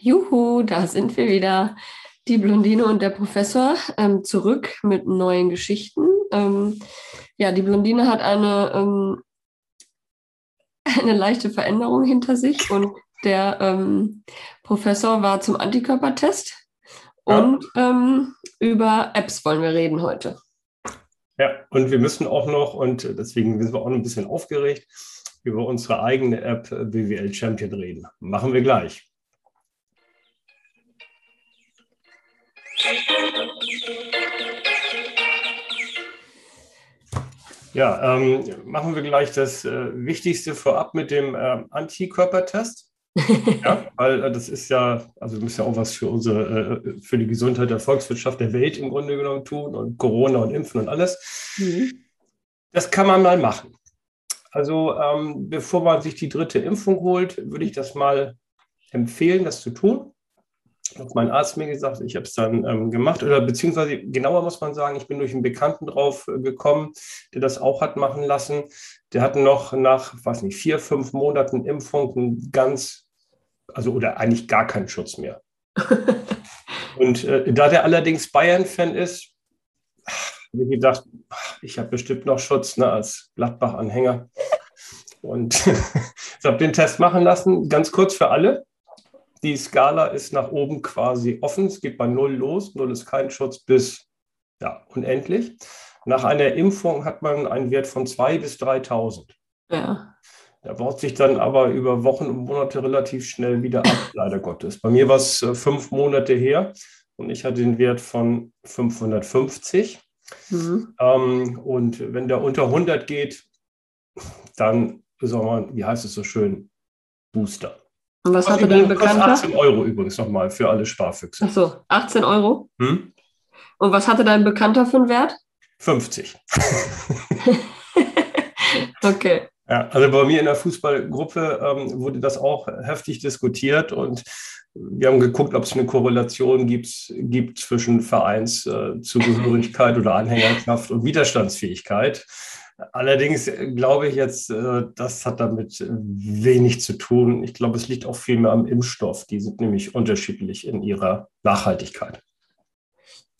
Juhu, da sind wir wieder. Die Blondine und der Professor ähm, zurück mit neuen Geschichten. Ähm, ja, die Blondine hat eine, ähm, eine leichte Veränderung hinter sich und der ähm, Professor war zum Antikörpertest. Und ja. Ähm, über Apps wollen wir reden heute. Ja, und wir müssen auch noch, und deswegen sind wir auch noch ein bisschen aufgeregt, über unsere eigene App BWL Champion reden. Machen wir gleich. Ja, ähm, machen wir gleich das äh, Wichtigste vorab mit dem äh, Antikörpertest. ja, weil äh, das ist ja, also wir müssen ja auch was für unsere, äh, für die Gesundheit der Volkswirtschaft der Welt im Grunde genommen tun und Corona und Impfen und alles. Mhm. Das kann man mal machen. Also ähm, bevor man sich die dritte Impfung holt, würde ich das mal empfehlen, das zu tun hat mein Arzt mir gesagt, ich habe es dann ähm, gemacht. Oder beziehungsweise genauer muss man sagen, ich bin durch einen Bekannten drauf äh, gekommen, der das auch hat machen lassen. Der hat noch nach, weiß nicht, vier, fünf Monaten Impfung einen ganz, also oder eigentlich gar keinen Schutz mehr. Und äh, da der allerdings Bayern-Fan ist, habe ich gedacht, ich habe bestimmt noch Schutz ne, als Gladbach-Anhänger. Und ich habe den Test machen lassen, ganz kurz für alle. Die Skala ist nach oben quasi offen. Es geht bei Null los. Null ist kein Schutz bis ja, unendlich. Nach einer Impfung hat man einen Wert von 2.000 bis 3.000. Ja. Der baut sich dann aber über Wochen und Monate relativ schnell wieder ab, leider Gottes. Bei mir war es äh, fünf Monate her und ich hatte den Wert von 550. Mhm. Ähm, und wenn der unter 100 geht, dann, sagen wir, wie heißt es so schön, Booster. Und was hatte dein Bekannter? 18 Euro übrigens nochmal für alle Sparfüchse. Ach so, 18 Euro? Hm? Und was hatte dein Bekannter für einen Wert? 50. okay. Ja, also bei mir in der Fußballgruppe ähm, wurde das auch heftig diskutiert und wir haben geguckt, ob es eine Korrelation gibt, gibt zwischen Vereinszugehörigkeit äh, oder Anhängerschaft und Widerstandsfähigkeit. Allerdings äh, glaube ich jetzt, äh, das hat damit wenig zu tun. Ich glaube, es liegt auch viel mehr am Impfstoff. Die sind nämlich unterschiedlich in ihrer Nachhaltigkeit.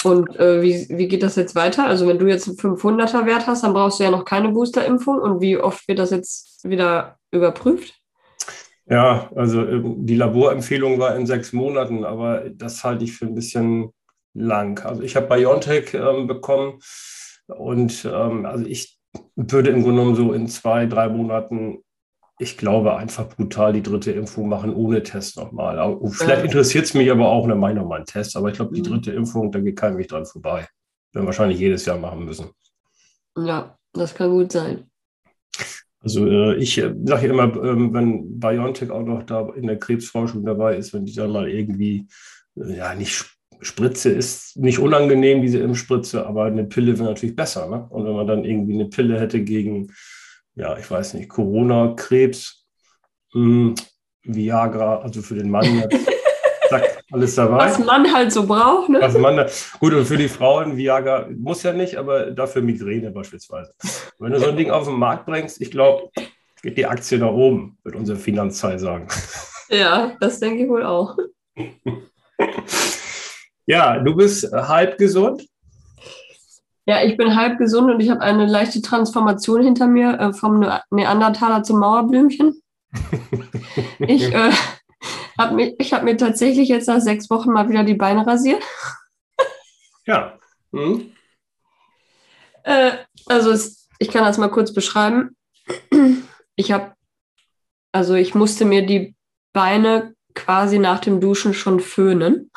Und äh, wie, wie geht das jetzt weiter? Also wenn du jetzt einen 500er Wert hast, dann brauchst du ja noch keine Boosterimpfung. Und wie oft wird das jetzt wieder überprüft? Ja, also ähm, die Laborempfehlung war in sechs Monaten, aber das halte ich für ein bisschen lang. Also ich habe BioNTech ähm, bekommen und ähm, also ich würde im Grunde genommen so in zwei, drei Monaten, ich glaube, einfach brutal die dritte Impfung machen, ohne Test nochmal. Vielleicht interessiert es mich aber auch, dann mache ich nochmal einen Test. Aber ich glaube, die mhm. dritte Impfung, da geht kein Weg dran vorbei. Werden wahrscheinlich jedes Jahr machen müssen. Ja, das kann gut sein. Also äh, ich äh, sage ja immer, äh, wenn BioNTech auch noch da in der Krebsforschung dabei ist, wenn die dann mal irgendwie, äh, ja, nicht Spritze ist nicht unangenehm, diese Impfspritze, aber eine Pille wäre natürlich besser. Ne? Und wenn man dann irgendwie eine Pille hätte gegen, ja, ich weiß nicht, Corona, Krebs, mh, hm, Viagra, also für den Mann, zack, alles dabei. Was man halt so braucht. Ne? Was man da, gut, und für die Frauen, Viagra muss ja nicht, aber dafür Migräne beispielsweise. wenn du so ein Ding auf den Markt bringst, ich glaube, geht die Aktie nach oben, wird unser Finanzteil sagen. Ja, das denke ich wohl auch. Ja, du bist halb gesund. Ja, ich bin halb gesund und ich habe eine leichte Transformation hinter mir äh, vom ne-, Neandertaler zum Mauerblümchen. ich äh, habe mir, hab mir tatsächlich jetzt nach sechs Wochen mal wieder die Beine rasiert. ja. Hm. Äh, also es, ich kann das mal kurz beschreiben. Ich habe, also ich musste mir die Beine quasi nach dem Duschen schon föhnen.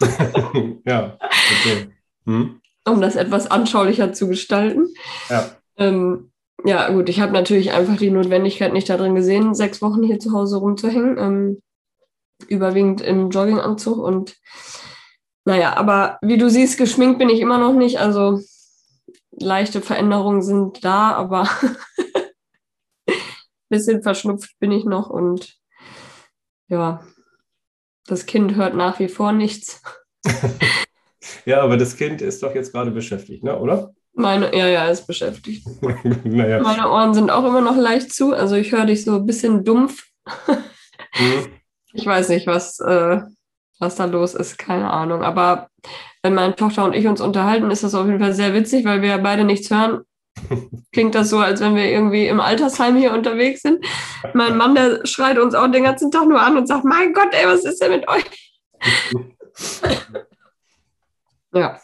ja, okay. Hm? Um das etwas anschaulicher zu gestalten. Ja. Ähm, ja, gut, ich habe natürlich einfach die Notwendigkeit nicht darin gesehen, sechs Wochen hier zu Hause rumzuhängen. Ähm, überwiegend im Jogginganzug und naja, aber wie du siehst, geschminkt bin ich immer noch nicht. Also leichte Veränderungen sind da, aber ein bisschen verschnupft bin ich noch und ja, das Kind hört nach wie vor nichts. ja, aber das Kind ist doch jetzt gerade beschäftigt, ne? oder? Meine, ja, ja, ist beschäftigt. naja. Meine Ohren sind auch immer noch leicht zu. Also ich höre dich so ein bisschen dumpf. mhm. Ich weiß nicht, was, äh, was da los ist, keine Ahnung. Aber wenn meine Tochter und ich uns unterhalten, ist das auf jeden Fall sehr witzig, weil wir ja beide nichts hören. Klingt das so, als wenn wir irgendwie im Altersheim hier unterwegs sind. Mein Mann, der schreit uns auch den ganzen Tag nur an und sagt, mein Gott, ey, was ist denn mit euch? ja.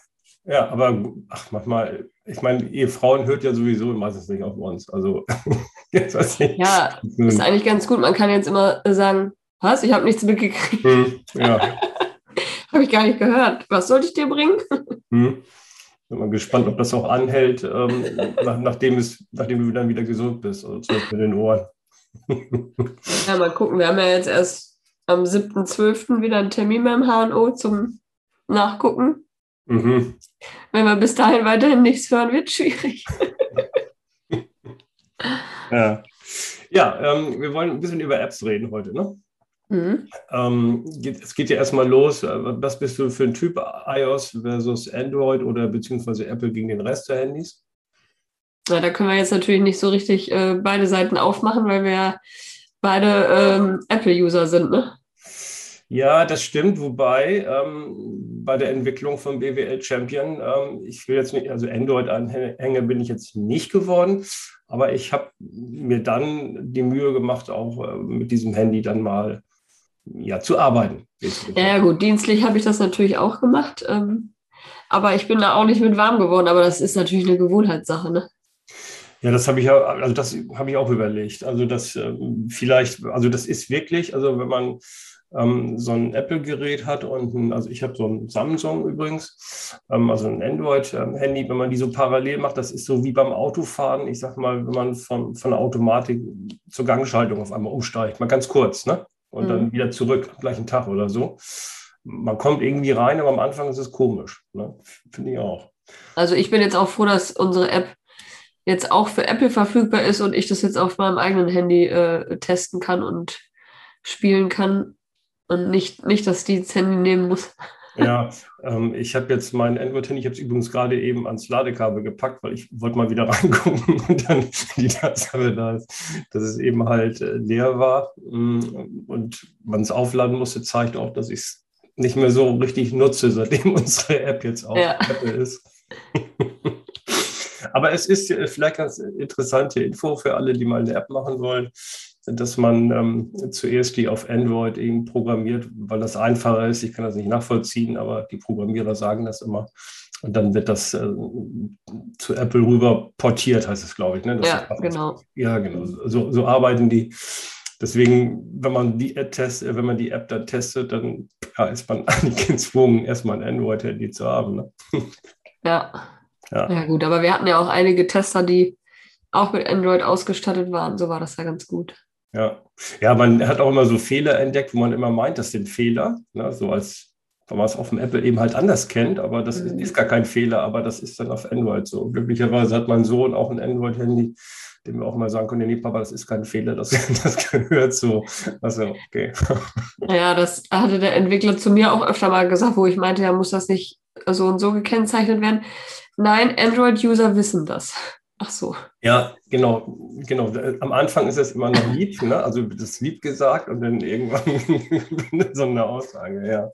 Ja, aber ach, manchmal, ich meine, ihr Frauen hört ja sowieso meistens nicht auf uns. Also, jetzt weiß ich. Ja, ist eigentlich ganz gut. Man kann jetzt immer sagen, was? Ich habe nichts mitgekriegt. Hm, ja. habe ich gar nicht gehört. Was sollte ich dir bringen? Hm. Bin mal gespannt, ob das auch anhält, ähm, nach, nachdem, es, nachdem du dann wieder gesund bist. Also zumindest mit den Ohren. ja, mal gucken. Wir haben ja jetzt erst am 7.12. wieder einen Termin beim HNO zum Nachgucken. Mhm. Wenn wir bis dahin weiterhin nichts hören, wird schwierig. ja, ja ähm, wir wollen ein bisschen über Apps reden heute, ne? Mhm. Ähm, es geht ja erstmal los. Was bist du für ein Typ iOS versus Android oder beziehungsweise Apple gegen den Rest der Handys? Ja, da können wir jetzt natürlich nicht so richtig äh, beide Seiten aufmachen, weil wir ja beide ähm, Apple-User sind, ne? Ja, das stimmt, wobei ähm, bei der Entwicklung von BWL Champion, ähm, ich will jetzt nicht, also Android-Anhänger bin ich jetzt nicht geworden, aber ich habe mir dann die Mühe gemacht, auch äh, mit diesem Handy dann mal ja, zu arbeiten. Ja, gut, dienstlich habe ich das natürlich auch gemacht, ähm, aber ich bin da auch nicht mit warm geworden, aber das ist natürlich eine Gewohnheitssache, ne? Ja, das habe ich ja, also das habe ich auch überlegt. Also das ähm, vielleicht, also das ist wirklich, also wenn man ähm, so ein Apple-Gerät hat und ein, also ich habe so ein Samsung übrigens, ähm, also ein Android-Handy, wenn man die so parallel macht, das ist so wie beim Autofahren, ich sag mal, wenn man von, von der Automatik zur Gangschaltung auf einmal umsteigt, mal ganz kurz, ne? Und mhm. dann wieder zurück am gleichen Tag oder so. Man kommt irgendwie rein, aber am Anfang ist es komisch. Ne? Finde ich auch. Also ich bin jetzt auch froh, dass unsere App jetzt auch für Apple verfügbar ist und ich das jetzt auf meinem eigenen Handy äh, testen kann und spielen kann und nicht, nicht dass die das Handy nehmen muss. Ja, ähm, ich habe jetzt mein Android-Handy, ich habe es übrigens gerade eben ans Ladekabel gepackt, weil ich wollte mal wieder reingucken und dann die Tatsache da ist, dass es eben halt äh, leer war mm, und man es aufladen musste, zeigt auch, dass ich es nicht mehr so richtig nutze, seitdem unsere App jetzt auch ja. ist. Aber es ist äh, vielleicht ganz interessante Info für alle, die mal eine App machen wollen dass man ähm, zuerst die auf Android eben programmiert, weil das einfacher ist. Ich kann das nicht nachvollziehen, aber die Programmierer sagen das immer. Und dann wird das äh, zu Apple rüber portiert, heißt es, glaube ich. Ne? Das ja, genau. Ja, genau. So, so arbeiten die. Deswegen, wenn man die App testet, äh, wenn man die App dann testet, dann ja, ist man eigentlich gezwungen, erstmal ein Android-Handy zu haben. Ne? Ja. ja. Ja, gut, aber wir hatten ja auch einige Tester, die auch mit Android ausgestattet waren. So war das ja ganz gut. Ja. ja, man hat auch immer so Fehler entdeckt, wo man immer meint, das sind Fehler. Ne? So als wenn man es auf dem Apple eben halt anders kennt, aber das mhm. ist, gar kein Fehler, aber das ist dann auf Android so. Glücklicherweise hat mein Sohn auch ein Android-Handy, dem wir auch mal sagen können, nee, Papa, das ist kein Fehler, das, das gehört so. Also, okay. Ja, das hatte der Entwickler zu mir auch öfter mal gesagt, wo ich meinte, ja, muss das nicht so und so gekennzeichnet werden. Nein, Android-User wissen das. Ach so. Ja, genau, genau. Am Anfang ist es immer noch lieb, ne? also das lieb gesagt und dann irgendwann so eine Aussage, ja.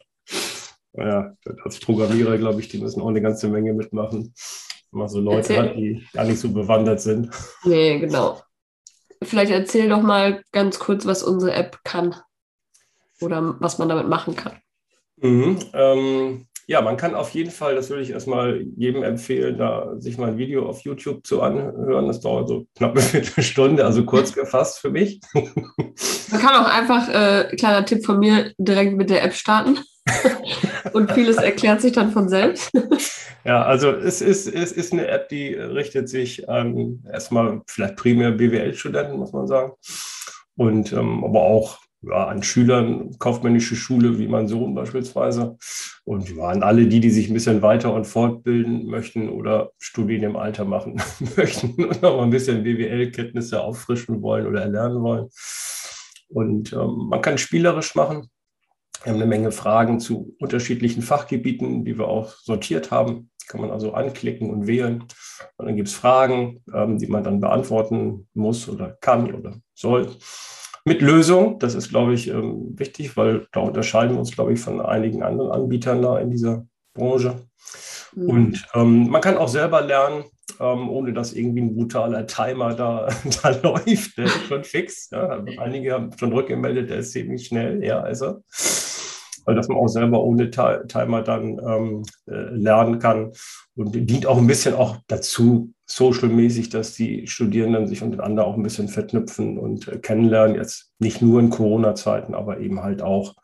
Ja, als Programmierer, glaube ich, die müssen auch eine ganze Menge mitmachen. Man so Leute erzähl. hat, die gar nicht so bewandert sind. Nee, genau. Vielleicht erzähl doch mal ganz kurz, was unsere App kann oder was man damit machen kann. Mhm, ähm, ja, man kann auf jeden Fall, das würde ich erstmal jedem empfehlen, da sich mal ein Video auf YouTube zu anhören. Das dauert so knapp eine Viertelstunde, also kurz gefasst für mich. Man kann auch einfach, äh, kleiner Tipp von mir, direkt mit der App starten. Und vieles erklärt sich dann von selbst. Ja, also es ist, es ist eine App, die richtet sich an erstmal vielleicht primär BWL-Studenten, muss man sagen. Und ähm, aber auch ja, an Schülern, kaufmännische Schule, wie mein Sohn beispielsweise. Und ja, an alle die, die sich ein bisschen weiter und fortbilden möchten oder Studien im Alter machen möchten und noch ein bisschen BWL-Kenntnisse auffrischen wollen oder erlernen wollen. Und ähm, man kann spielerisch machen. Wir haben eine Menge Fragen zu unterschiedlichen Fachgebieten, die wir auch sortiert haben. Kann man also anklicken und wählen. Und dann gibt es Fragen, ähm, die man dann beantworten muss oder kann oder soll. Mit Lösung. Das ist, glaube ich, ähm, wichtig, weil da unterscheiden wir uns, glaube ich, von einigen anderen Anbietern da in dieser Branche. Mhm. Und ähm, man kann auch selber lernen, ähm, ohne dass irgendwie ein brutaler Timer da, da läuft. Der ist schon fix. Ja. Einige haben schon rückgemeldet, der ist ziemlich schnell. Ja, also weil dass man auch selber ohne Timer dann ähm, äh, lernen kann und dient auch ein bisschen auch dazu, social-mäßig, dass die Studierenden sich untereinander auch ein bisschen verknüpfen und äh, kennenlernen. Jetzt nicht nur in Corona-Zeiten, aber eben halt auch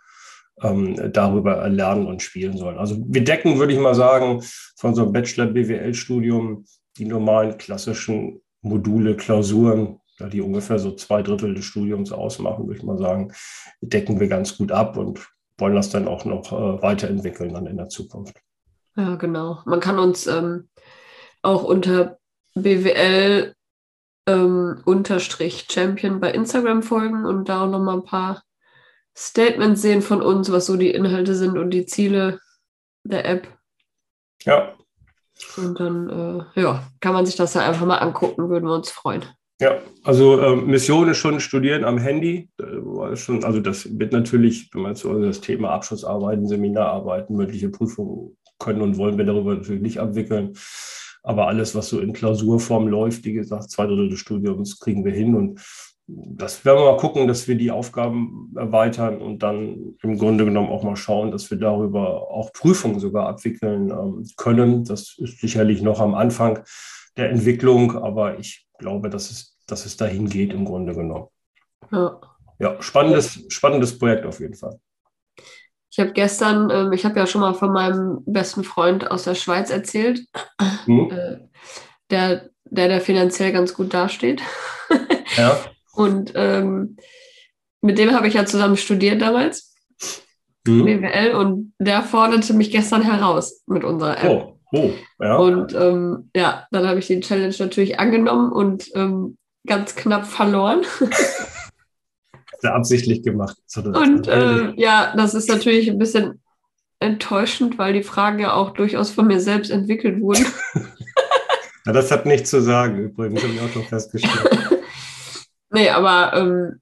ähm, darüber lernen und spielen sollen. Also wir decken, würde ich mal sagen, von so einem Bachelor-BWL-Studium die normalen klassischen Module, Klausuren, die ungefähr so zwei Drittel des Studiums ausmachen, würde ich mal sagen, decken wir ganz gut ab und wollen das dann auch noch äh, weiterentwickeln dann in der Zukunft. Ja, genau. Man kann uns ähm, auch unter BWL ähm, unterstrich Champion bei Instagram folgen und da auch nochmal ein paar Statements sehen von uns, was so die Inhalte sind und die Ziele der App. Ja. Und dann äh, ja, kann man sich das ja einfach mal angucken, würden wir uns freuen. Ja, also äh, Mission ist schon Studieren am Handy. Äh, schon, also das wird natürlich, wenn man so das Thema Abschlussarbeiten, Seminararbeiten, mündliche Prüfungen können und wollen wir darüber natürlich nicht abwickeln. Aber alles, was so in Klausurform läuft, wie gesagt, zwei Drittel des Studiums kriegen wir hin. Und das werden wir mal gucken, dass wir die Aufgaben erweitern und dann im Grunde genommen auch mal schauen, dass wir darüber auch Prüfungen sogar abwickeln ähm, können. Das ist sicherlich noch am Anfang der Entwicklung, aber ich glaube, dass es, dass es dahin geht im Grunde genommen. Ja, ja spannendes, spannendes Projekt auf jeden Fall. Ich habe gestern, ähm, ich habe ja schon mal von meinem besten Freund aus der Schweiz erzählt, hm. äh, der, der da finanziell ganz gut dasteht. Ja. Und ähm, mit dem habe ich ja zusammen studiert damals, hm. BWL, und der forderte mich gestern heraus mit unserer App. Oh. Oh, ja. Und ähm, ja, dann habe ich die Challenge natürlich angenommen und ähm, ganz knapp verloren. Sehr absichtlich gemacht. Und äh, ja, das ist natürlich ein bisschen enttäuschend, weil die Fragen ja auch durchaus von mir selbst entwickelt wurden. ja, das hat nichts zu sagen, übrigens, habe ich auch schon festgestellt. nee, aber ähm,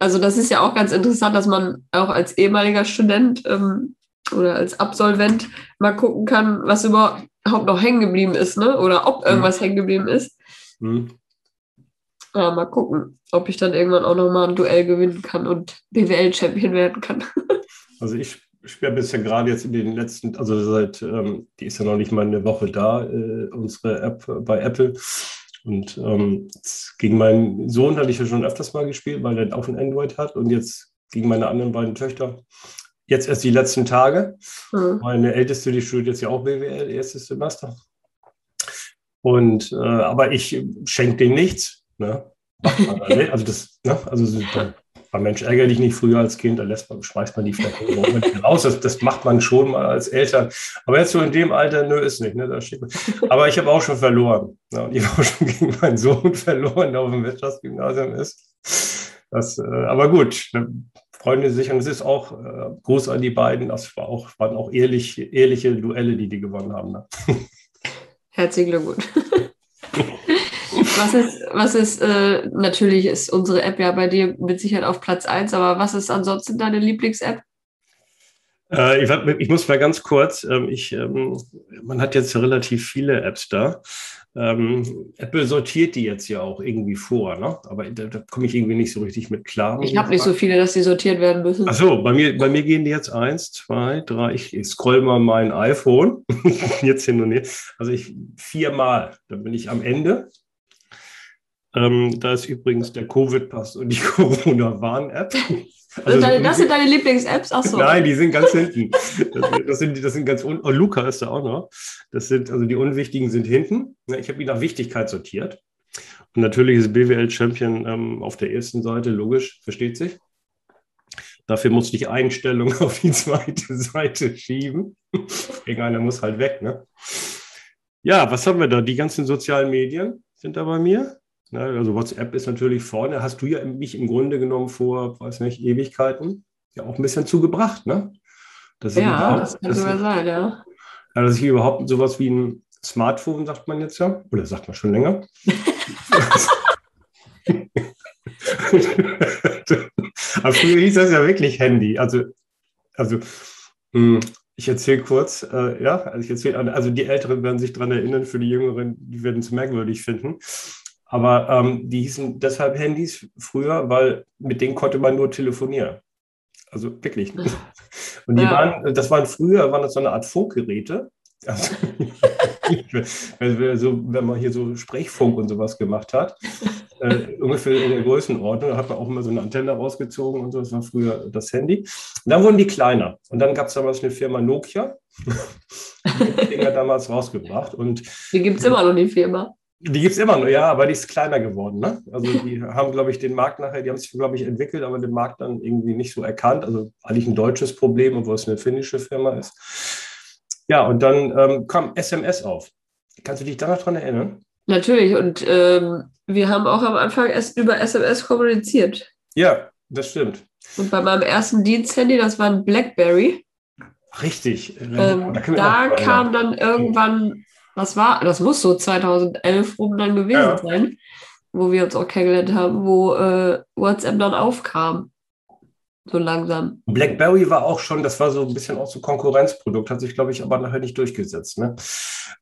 also das ist ja auch ganz interessant, dass man auch als ehemaliger Student ähm, oder als Absolvent mal gucken kann, was überhaupt noch hängen geblieben ist, ne? Oder ob mhm. irgendwas mhm. hängen geblieben ist. Mhm. Ja, mal gucken, ob ich dann irgendwann auch nochmal ein Duell gewinnen kann und BWL-Champion werden kann. Also ich spiele bisher gerade jetzt in den letzten, also seit, ähm, die ist ja noch nicht mal eine Woche da, äh, unsere App bei Apple. Und ähm, gegen meinen Sohn hatte ich ja schon öfters mal gespielt, weil er auch ein Android hat. Und jetzt gegen meine anderen beiden Töchter jetzt erst die letzten Tage. Mhm. Meine Älteste, die studiert jetzt ja auch BWL, erstes Semester. Und äh, aber ich schenke denen nichts. Ne? Also das, ne? also war Mensch ärgerlich nicht früher als Kind, da lässt man, schmeißt man die vielleicht raus. Das, das, macht man schon mal als Eltern. Aber jetzt so in dem Alter, nö, ist nicht. Ne? Aber ich habe auch schon verloren. Ne? Und ich habe auch schon gegen meinen Sohn verloren, der auf dem Wirtschaftsgymnasium ist. Das, äh, aber gut, ne? Freunde sich und es ist auch äh, Gruß an die beiden. Das war auch, waren auch ehrlich, ehrliche Duelle, die die gewonnen haben. Ne? Herzlichen Glückwunsch. was ist, was ist äh, natürlich ist unsere App ja bei dir mit Sicherheit auf Platz 1, aber was ist ansonsten deine Lieblings-App? Äh, ich, ich, muss mal ganz kurz, ähm, ich, ähm, man hat jetzt relativ viele Apps da. Ähm, Apple sortiert die jetzt ja auch irgendwie vor, ne? aber da, da komme ich irgendwie nicht so richtig mit klar. Ich habe nicht so viele, dass die sortiert werden müssen. Ach so, bei mir, bei mir gehen die jetzt eins, zwei, drei. Ich, ich scroll mal mein iPhone jetzt hin und her. Also ich viermal, dann bin ich am Ende. Ähm, da ist übrigens der Covid-Pass und die Corona-Warn-App. Also, deine, das sind deine Lieblings-Apps? Achso. Nein, die sind ganz hinten. Das, sind, das sind ganz un oh, Luca ist da auch noch. Das sind, also die unwichtigen sind hinten. Ich habe die nach Wichtigkeit sortiert. Und natürlich ist BWL Champion ähm, auf der ersten Seite, logisch, versteht sich. Dafür musste ich Einstellungen auf die zweite Seite schieben. Irgendeiner muss halt weg, ne? Ja, was haben wir da? Die ganzen sozialen Medien sind da bei mir. Ne, also WhatsApp ist natürlich vorne, hast du ja mich im Grunde genommen vor, weiß nicht, Ewigkeiten ja auch ein bisschen zugebracht, ne? Das ja, das kann sogar sein, ja. ja. Dass ich überhaupt sowas wie ein Smartphone, sagt man jetzt ja, oder sagt man schon länger. Aber früher hieß das ja wirklich Handy. Also, also hm, ich erzähle kurz, äh, ja, also ich erzähle, also die Älteren werden sich daran erinnern, für die Jüngeren, die werden es merkwürdig finden. Aber ähm, die hießen deshalb Handys früher, weil mit denen konnte man nur telefonieren. Also wirklich. Und die ja. waren, das waren früher, waren das so eine Art Funkgeräte. Also, so, wenn man hier so Sprechfunk und sowas gemacht hat, äh, ungefähr in der Größenordnung, da hat man auch immer so eine Antenne rausgezogen und so, das war früher das Handy. Und dann wurden die kleiner. Und dann gab es damals eine Firma Nokia, die Dinger damals rausgebracht. Und die gibt es immer noch, die Firma. Die gibt es immer noch, ja, aber die ist kleiner geworden. Ne? Also die haben, glaube ich, den Markt nachher, die haben sich, glaube ich, entwickelt, aber den Markt dann irgendwie nicht so erkannt. Also eigentlich ein deutsches Problem, obwohl es eine finnische Firma ist. Ja, und dann ähm, kam SMS auf. Kannst du dich da noch dran erinnern? Natürlich, und ähm, wir haben auch am Anfang erst über SMS kommuniziert. Ja, das stimmt. Und bei meinem ersten Diensthandy, das war ein Blackberry. Richtig. Ähm, da, da kam dann irgendwann, was war, das muss so 2011 rum dann gewesen ja. sein, wo wir uns auch kennengelernt haben, wo äh, WhatsApp dann aufkam so langsam. BlackBerry war auch schon, das war so ein bisschen auch so Konkurrenzprodukt, hat sich, glaube ich, aber nachher nicht durchgesetzt. Ne?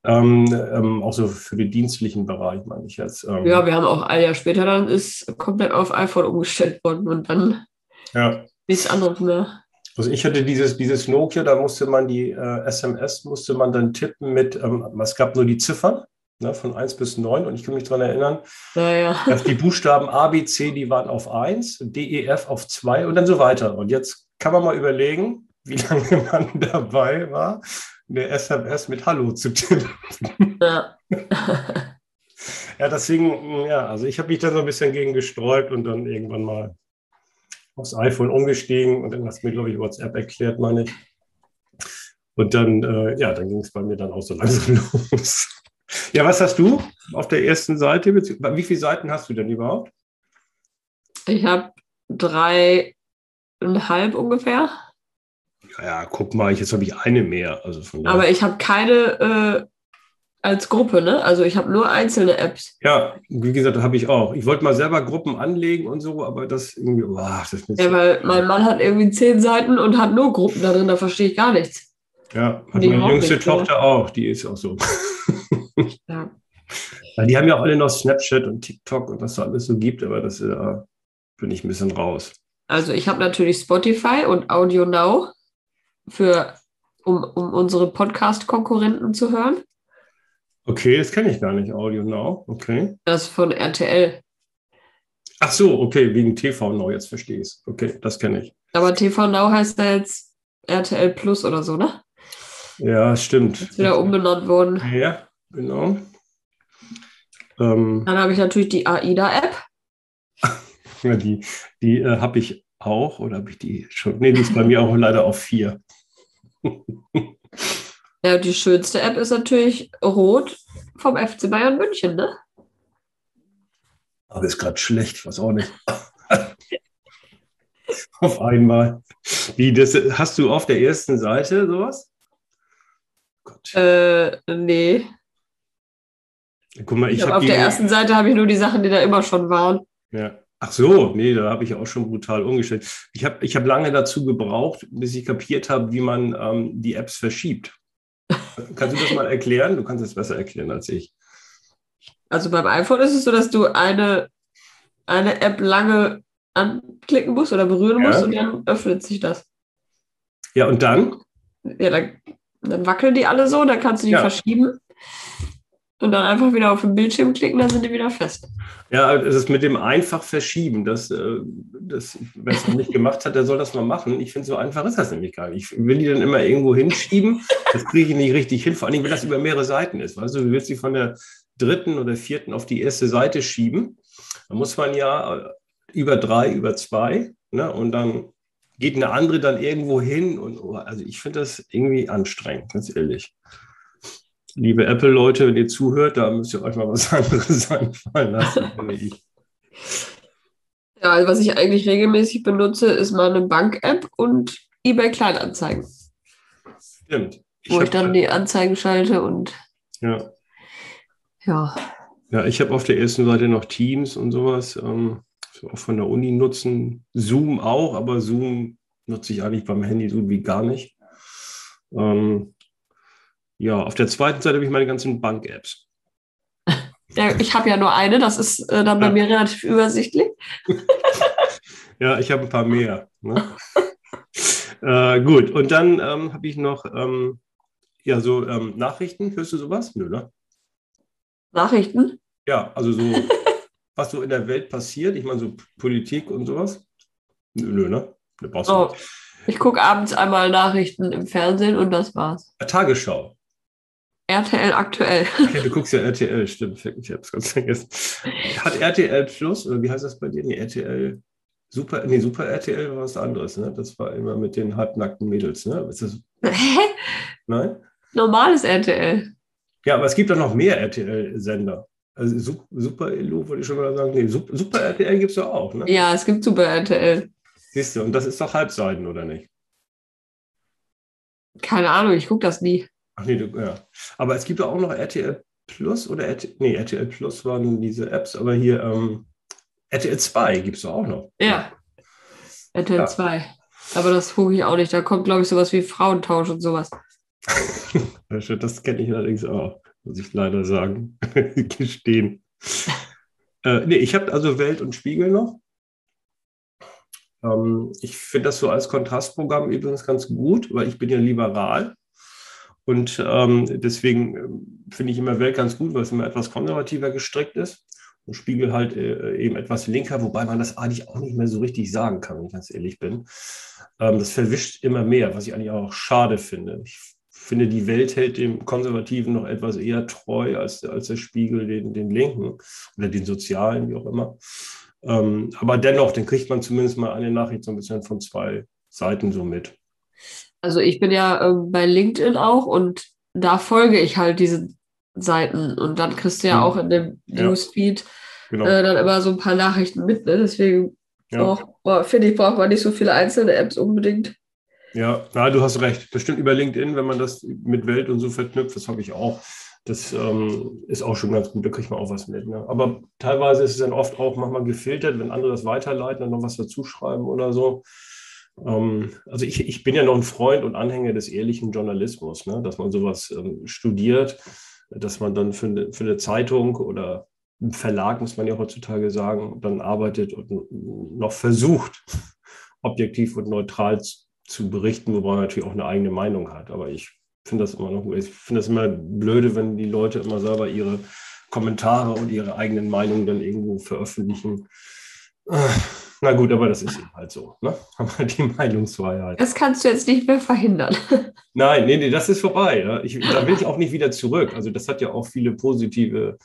Ähm, ähm, auch so für den dienstlichen Bereich, meine ich jetzt. Ähm. Ja, wir haben auch ein Jahr später dann ist komplett auf iPhone umgestellt worden und dann ja. nichts anderes mehr. Also ich hatte dieses, dieses Nokia, da musste man die äh, SMS, musste man dann tippen mit, ähm, es gab nur die Ziffern ne, von 1 bis 9. Und ich kann mich daran erinnern, ja, dass die Buchstaben A, B, C, die waren auf 1, D, E, F auf 2 und dann so weiter. Und jetzt kann man mal überlegen, wie lange man dabei war, eine SMS mit Hallo zu tippen. Ja. ja, deswegen, ja, also ich habe mich da so ein bisschen gegen gesträubt und dann irgendwann mal aufs iPhone umgestiegen und dann hast du mir, glaube ich, WhatsApp erklärt, meine ich. Und dann, äh, ja, dann ging es bei mir dann auch so langsam los. Ja, was hast du auf der ersten Seite? Wie viele Seiten hast du denn überhaupt? Ich habe dreieinhalb ungefähr. Ja, guck mal, jetzt habe ich eine mehr. Also Aber ich habe keine äh, als Gruppe, ne? Also ich habe nur einzelne Apps. Ja, wie gesagt, habe ich auch. Ich wollte mal selber Gruppen anlegen und so, aber das irgendwie, oh, das ist Ja, weil mein Mann hat irgendwie zehn Seiten und hat nur Gruppen da drin, da verstehe ich gar nichts. Ja, hat meine jüngste Tochter so. auch, die ist auch so. Ja. ja. Die haben ja auch alle noch Snapchat und TikTok und was da alles so gibt, aber das äh, bin ich ein bisschen raus. Also ich habe natürlich Spotify und Audio Now für, um, um unsere Podcast-Konkurrenten zu hören. Okay, das kenne ich gar nicht, Audio Now. Okay. Das von RTL. Ach so, okay, wegen TV Now, jetzt verstehe ich es. Okay, das kenne ich. Aber TV Now heißt ja jetzt RTL Plus oder so, ne? Ja, stimmt. Ist wieder umbenannt worden. Ja, genau. Ähm, Dann habe ich natürlich die AIDA-App. ja, die die äh, habe ich auch, oder habe ich die schon? Nee, die ist bei mir auch leider auf vier. ja, die schönste App ist natürlich Rot vom FC Bayern München, ne? Aber ist gerade schlecht, ich weiß auch nicht. auf einmal. Wie, das hast du auf der ersten Seite sowas? Gott. Äh, nee. Guck mal, ich, ich hab auf der ersten Seite habe ich nur die Sachen, die da immer schon waren. Ja. Ach so, nee, da habe ich auch schon brutal umgestellt. Ich habe ich hab lange dazu gebraucht, bis ich kapiert habe, wie man ähm, die Apps verschiebt. Kannst du das mal erklären? Du kannst es besser erklären als ich. Also beim iPhone ist es so, dass du eine, eine App lange anklicken musst oder berühren ja. musst und dann öffnet sich das. Ja, und dann? Ja, dann, dann wackeln die alle so, dann kannst du die ja. verschieben und dann einfach wieder auf den Bildschirm klicken, dann sind die wieder fest. Ja, es ist mit dem einfach verschieben. Das, äh, das, wer es noch nicht gemacht hat, der soll das mal machen. Ich finde, so einfach ist das nämlich gar nicht. Ich will die dann immer irgendwo hinschieben. Das kriege ich nicht richtig hin. Vor allem, wenn das über mehrere Seiten ist. Weißt du, du willst sie von der dritten oder vierten auf die erste Seite schieben. Da muss man ja äh, über drei, über zwei. Ne? Und dann geht eine andere dann irgendwo hin. Und, oh, also ich finde das irgendwie anstrengend, ganz ehrlich liebe Apple-Leute, wenn ihr zuhört, da müsst ihr euch mal was anderes einfallen lassen. Ja, also was ich eigentlich regelmäßig benutze, ist meine Bank-App und eBay Kleinanzeigen. Stimmt. Ich wo ich dann die Anzeigen schalte und ja. Ja. Ja, ich habe auf der ersten Seite noch Teams und sowas. Ähm, auch von der Uni nutzen. Zoom auch, aber Zoom nutze ich eigentlich beim Handy so wie gar nicht. Ähm, ja, auf der zweiten Seite habe ich meine ganzen Bank-Apps. Ja, ich habe ja nur eine, das ist äh, dann bei ja. mir relativ übersichtlich. ja, ich habe ein paar mehr. Ne? äh, gut, und dann ähm, habe ich noch ähm, ja, so ähm, Nachrichten. Hörst du sowas? Nö, ne? Nachrichten? Ja, also so, was so in der Welt passiert. Ich meine, so Politik und sowas. Nö, nö ne? brauchst du oh. nicht. Ich gucke abends einmal Nachrichten im Fernsehen und das war's. Tagesschau. RTL aktuell. Okay, du guckst ja RTL, stimmt. Ich hab's ganz vergessen. Hat RTL Plus, oder wie heißt das bei dir? Nee, RTL Super, nee, Super RTL war was anderes, ne? Das war immer mit den halbnackten Mädels, ne? Ist das... Hä? Nein? Normales RTL. Ja, aber es gibt doch noch mehr RTL-Sender. Also Super Elo, wollte ich schon mal sagen. Nee, Super, Super RTL gibt es doch auch, ne? Ja, es gibt Super RTL. Siehst du, und das ist doch Halbseiten, oder nicht? Keine Ahnung, ich gucke das nie. Ach nee, du, ja. Aber es gibt auch noch RTL Plus oder RTL, nee, RTL Plus waren diese Apps, aber hier ähm, RTL 2 gibt es auch noch. Ja. RTL ja. 2. Aber das gucke ich auch nicht. Da kommt, glaube ich, sowas wie Frauentausch und sowas. das kenne ich allerdings auch, muss ich leider sagen. Gestehen. Äh, nee, ich habe also Welt und Spiegel noch. Ähm, ich finde das so als Kontrastprogramm übrigens ganz gut, weil ich bin ja liberal. Und ähm, deswegen ähm, finde ich immer Welt ganz gut, weil es immer etwas konservativer gestrickt ist. Und Spiegel halt äh, eben etwas linker, wobei man das eigentlich auch nicht mehr so richtig sagen kann, wenn ich ganz ehrlich bin. Ähm, das verwischt immer mehr, was ich eigentlich auch schade finde. Ich finde, die Welt hält dem Konservativen noch etwas eher treu als, als der Spiegel den, den Linken oder den Sozialen, wie auch immer. Ähm, aber dennoch, dann kriegt man zumindest mal eine Nachricht so ein bisschen von zwei Seiten so mit. Also ich bin ja äh, bei LinkedIn auch und da folge ich halt diese Seiten und dann kriegst du ja hm. auch in dem ja. Newsfeed genau. äh, dann immer so ein paar Nachrichten mit. Ne? Deswegen ja. finde ich, braucht man nicht so viele einzelne Apps unbedingt. Ja, na, du hast recht. Bestimmt über LinkedIn, wenn man das mit Welt und so verknüpft, das habe ich auch. Das ähm, ist auch schon ganz gut, da kriegt man auch was mit. Ne? Aber teilweise ist es dann oft auch manchmal gefiltert, wenn andere das weiterleiten und noch was dazuschreiben oder so. Ähm, also ich, ich bin ja noch ein Freund und Anhänger des ehrlichen Journalismus, ne? dass man sowas ähm, studiert, dass man dann für eine, für eine Zeitung oder einen Verlag, muss man ja heutzutage sagen, dann arbeitet und noch versucht, objektiv und neutral zu berichten, wobei man natürlich auch eine eigene Meinung hat. Aber ich finde das immer noch, ich finde das immer blöde, wenn die Leute immer selber ihre Kommentare und ihre eigenen Meinungen dann irgendwo veröffentlichen. Na gut, aber das ist eben halt so. Ne? Haben wir die Meinungsfreiheit. Das kannst du jetzt nicht mehr verhindern. Nein, nee, nee, das ist vorbei. Ja? Ich, da will ich auch nicht wieder zurück. Also das hat ja auch viele positive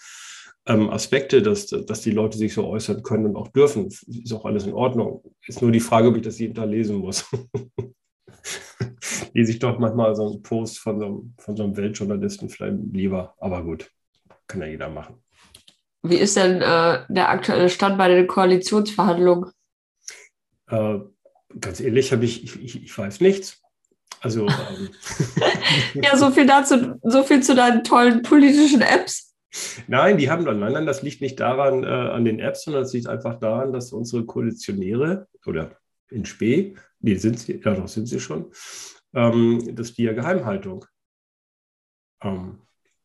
ähm, Aspekte, dass, dass die Leute sich so äußern können und auch dürfen. Ist auch alles in Ordnung. Ist nur die Frage, ob ich das jeden Tag lesen muss. Lese ich doch manchmal so einen Post von so, einem, von so einem Weltjournalisten vielleicht lieber. Aber gut, kann ja jeder machen. Wie ist denn äh, der aktuelle Stand bei den Koalitionsverhandlungen? Äh, ganz ehrlich, habe ich, ich, ich, ich weiß nichts. Also ähm, ja, so viel dazu, so viel zu deinen tollen politischen Apps. Nein, die haben nein, nein, das liegt nicht daran äh, an den Apps, sondern es liegt einfach daran, dass unsere Koalitionäre oder in Spee, nee, sind sie, ja doch sind sie schon, ähm, dass die ja Geheimhaltung ähm,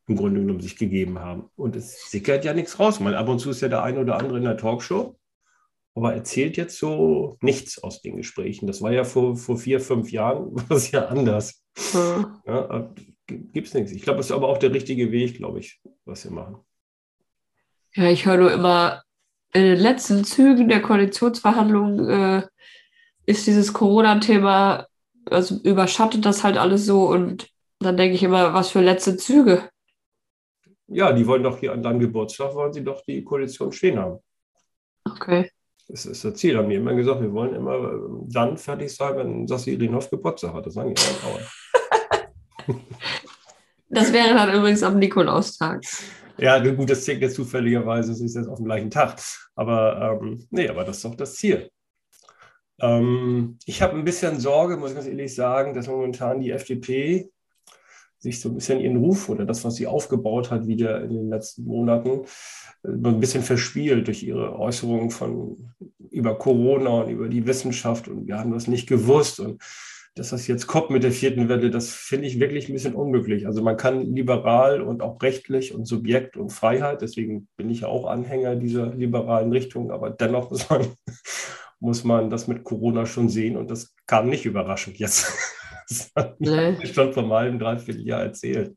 im Grunde genommen sich gegeben haben. Und es sickert ja nichts raus. Mal ab und zu ist ja der eine oder andere in der Talkshow, aber erzählt jetzt so nichts aus den Gesprächen. Das war ja vor, vor vier, fünf Jahren, war es ja anders. Hm. Ja, Gibt es nichts. Ich glaube, das ist aber auch der richtige Weg, glaube ich, was wir machen. Ja, ich höre nur immer, in den letzten Zügen der Koalitionsverhandlungen äh, ist dieses Corona-Thema, also überschattet das halt alles so und dann denke ich immer, was für letzte Züge. Ja, die wollen doch hier an deinem Geburtstag, wollen sie doch die Koalition stehen haben. Okay. Das ist das Ziel, haben die immer gesagt, wir wollen immer ähm, dann fertig sein, wenn Sassi Irinov Geburtstag hat. Das sagen die auch. Das wäre dann übrigens am Nikolaustag. Ja, gut, das zählt jetzt zufälligerweise, es ist jetzt auf dem gleichen Tag. Aber ähm, nee, aber das ist doch das Ziel. Ähm, ich habe ein bisschen Sorge, muss ich ganz ehrlich sagen, dass momentan die FDP sich so ein bisschen ihren Ruf oder das, was sie aufgebaut hat, wieder in den letzten Monaten, ein bisschen verspielt durch ihre Äußerungen von über Corona und über die Wissenschaft und wir haben das nicht gewusst und dass das jetzt kommt mit der vierten Welle, das finde ich wirklich ein bisschen unglücklich. Also man kann liberal und auch rechtlich und Subjekt und Freiheit, deswegen bin ich ja auch Anhänger dieser liberalen Richtung, aber dennoch muss man, muss man das mit Corona schon sehen und das kam nicht überraschend jetzt. Das hat nee. schon vor einem halben, dreiviertel Jahr erzählt.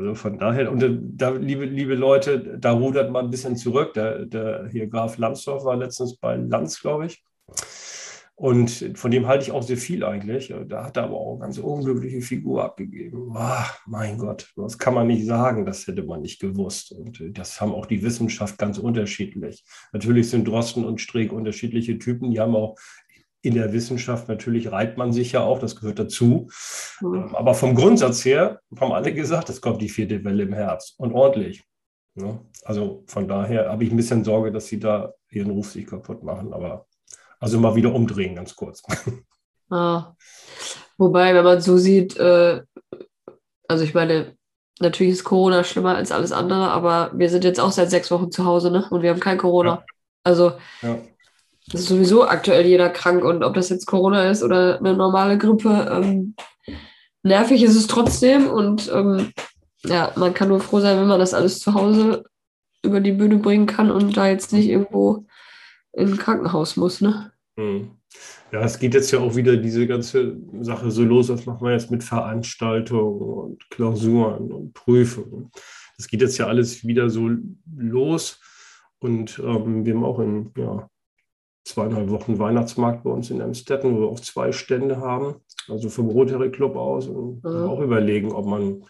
Also von daher, und da, liebe, liebe Leute, da rudert man ein bisschen zurück. Der, der hier Graf Lambsdorff war letztens bei Lanz, glaube ich. Und von dem halte ich auch sehr viel eigentlich. Da hat er aber auch eine ganz unglückliche Figur abgegeben. Ach, mein Gott, das kann man nicht sagen, das hätte man nicht gewusst. Und das haben auch die Wissenschaft ganz unterschiedlich. Natürlich sind Drosten und Streeck unterschiedliche Typen. Die haben auch in der Wissenschaft, natürlich reibt man sich ja auch, das gehört dazu. Mhm. Aber vom Grundsatz her haben alle gesagt, es kommt die vierte Welle im Herbst und ordentlich. Ne? Also von daher habe ich ein bisschen Sorge, dass sie da ihren Ruf sich kaputt machen. Aber also mal wieder umdrehen, ganz kurz. Ah. Wobei, wenn man so sieht, äh, also ich meine, natürlich ist Corona schlimmer als alles andere, aber wir sind jetzt auch seit sechs Wochen zu Hause, ne? Und wir haben kein Corona. Ja. Also ja. Ist sowieso aktuell jeder krank und ob das jetzt Corona ist oder eine normale Grippe, ähm, nervig ist es trotzdem und ähm, ja, man kann nur froh sein, wenn man das alles zu Hause über die Bühne bringen kann und da jetzt nicht irgendwo in ein Krankenhaus muss, ne? Hm. Ja, es geht jetzt ja auch wieder diese ganze Sache so los, was machen wir jetzt mit Veranstaltungen und Klausuren und Prüfungen. Das geht jetzt ja alles wieder so los und ähm, wir haben auch in ja, zweieinhalb Wochen Weihnachtsmarkt bei uns in Amstetten, wo wir auch zwei Stände haben, also vom Rotary Club aus und mhm. auch überlegen, ob man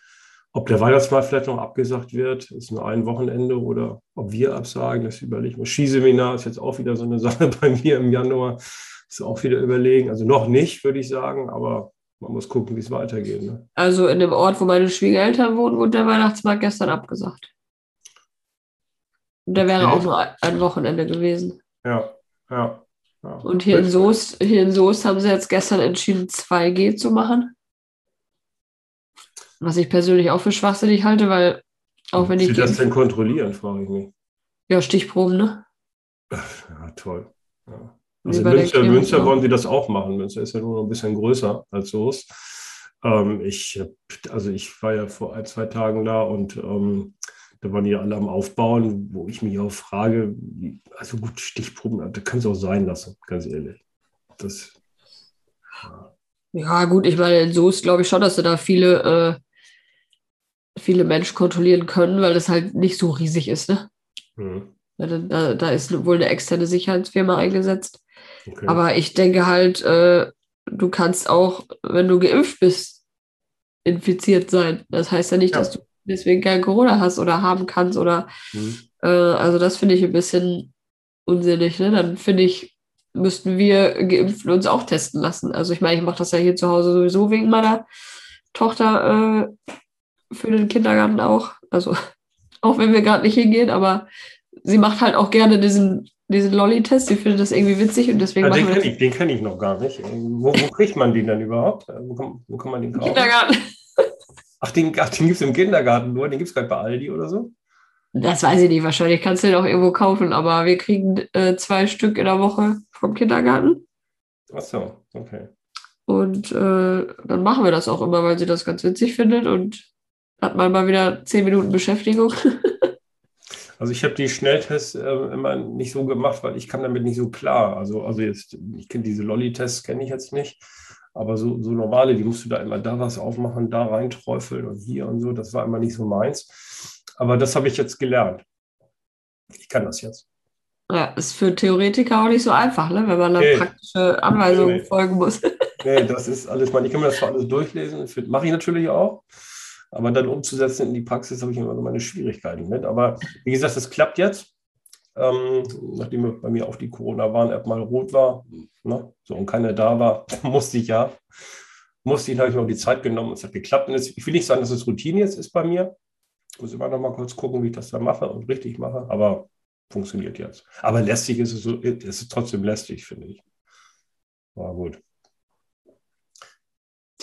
ob der Weihnachtsmarkt vielleicht noch abgesagt wird, ist nur ein Wochenende oder ob wir absagen, das überlegen wir. Skiseminar ist jetzt auch wieder so eine Sache bei mir im Januar, ist auch wieder überlegen. Also noch nicht, würde ich sagen, aber man muss gucken, wie es weitergeht. Ne? Also in dem Ort, wo meine Schwiegereltern wohnen, wurde der Weihnachtsmarkt gestern abgesagt. Und der wäre okay. auch nur ein Wochenende gewesen. Ja, ja. ja. Und hier in, Soest, hier in Soest haben sie jetzt gestern entschieden, 2G zu machen. Was ich persönlich auch für schwachsinnig halte, weil auch wenn Sie ich. Sie das denn kontrollieren, frage ich mich. Ja, Stichproben, ne? Ja, toll. Ja. Also in Münster, Münster wollen sie das auch machen. Münster ist ja nur noch ein bisschen größer als Soest. Ähm, ich, also ich war ja vor ein, zwei Tagen da und ähm, da waren die alle am Aufbauen, wo ich mich auch frage, also gut, Stichproben, da kann es auch sein lassen, ganz ehrlich. Das, ja. ja gut, ich meine, so ist glaube ich schon, dass du da viele äh, viele Menschen kontrollieren können, weil das halt nicht so riesig ist. Ne? Mhm. Da, da, ist wohl eine externe Sicherheitsfirma eingesetzt. Okay. Aber ich denke halt, äh, du kannst auch, wenn du geimpft bist, infiziert sein. Das heißt ja nicht, ja. dass du deswegen kein Corona hast oder haben kannst oder mhm. äh, also das finde ich ein bisschen unsinnig. Ne? Dann finde ich, müssten wir Geimpften uns auch testen lassen. Also ich meine, ich mache das ja hier zu Hause sowieso wegen meiner Tochter äh, für den Kindergarten auch. Also auch wenn wir gerade nicht hingehen, aber sie macht halt auch gerne diesen, diesen Lolli-Test. Sie findet das irgendwie witzig und deswegen ja, den kenne ich, den kenn ich noch gar nicht. Wo, wo kriegt man den denn überhaupt? Wo kann, wo kann man den kaufen? Kindergarten. Ach, den, ach, den gibt es im Kindergarten nur, den gibt es gerade bei Aldi oder so? Das weiß ich nicht, wahrscheinlich kannst du den auch irgendwo kaufen, aber wir kriegen äh, zwei Stück in der Woche vom Kindergarten. Ach so, okay. Und äh, dann machen wir das auch immer, weil sie das ganz witzig findet und hat man mal wieder zehn Minuten Beschäftigung. Also ich habe die Schnelltests äh, immer nicht so gemacht, weil ich kam damit nicht so klar. Also, also jetzt, ich kenne diese Lolli-Tests, kenne ich jetzt nicht. Aber so, so normale, die musst du da immer da was aufmachen, da reinträufeln und hier und so. Das war immer nicht so meins. Aber das habe ich jetzt gelernt. Ich kann das jetzt. Ja, ist für Theoretiker auch nicht so einfach, ne? wenn man da nee. praktische Anweisungen nee, folgen muss. nee, das ist alles, ich kann mir das zwar alles durchlesen, mache ich natürlich auch. Aber dann umzusetzen in die Praxis habe ich immer so meine Schwierigkeiten mit. Aber wie gesagt, es klappt jetzt. Ähm, nachdem bei mir auch die Corona-Warn-App mal rot war ne, so und keiner da war, musste ich ja, musste ich, habe ich noch die Zeit genommen, es hat geklappt. Und jetzt, ich will nicht sagen, dass es Routine jetzt ist bei mir. Ich muss immer noch mal kurz gucken, wie ich das da mache und richtig mache, aber funktioniert jetzt. Aber lästig ist es, so, ist es trotzdem lästig, finde ich. War gut.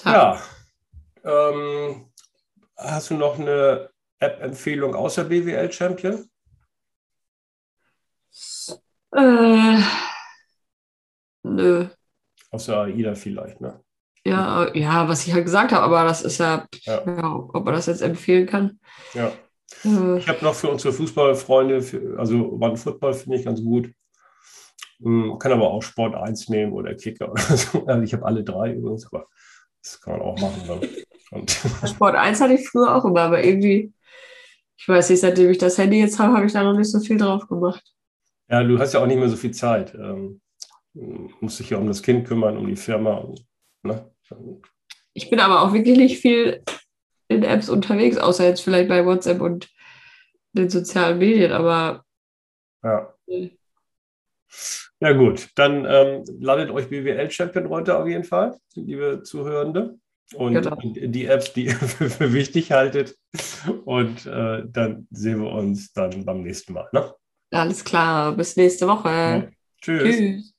Ja. Ähm, hast du noch eine App-Empfehlung außer BWL Champion? Äh, nö. Außer AIDA vielleicht, ne? Ja, ja, was ich halt gesagt habe, aber das ist ja, Ja. ja ob man das jetzt empfehlen kann. Ja. Äh, Ich habe noch für unsere Fußballfreunde, für, also One Football finde ich ganz gut. Hm, Kann aber auch Sport 1 nehmen oder Kicker oder so. Also ich habe alle drei übrigens, aber das kann man auch machen. Dann. Und, Sport 1 hatte ich früher auch immer, aber irgendwie, ich weiß nicht, seitdem ich das Handy jetzt habe, habe ich da noch nicht so viel drauf gemacht. Ja, du hast ja auch nicht mehr so viel Zeit. Ähm, musst dich ja um das Kind kümmern, um die Firma. Ne? Ich bin aber auch wirklich nicht viel in Apps unterwegs, außer jetzt vielleicht bei WhatsApp und den sozialen Medien, aber Ja. Ja, gut, dann ähm, ladet euch BWL-Champion runter auf jeden Fall, liebe Zuhörende. Und Genau. die Apps, die ihr für, für wichtig haltet. Und äh, dann sehen wir uns dann beim nächsten Mal. Ne? Alles klar, bis nächste Woche. Ja. Tschüss. Tschüss.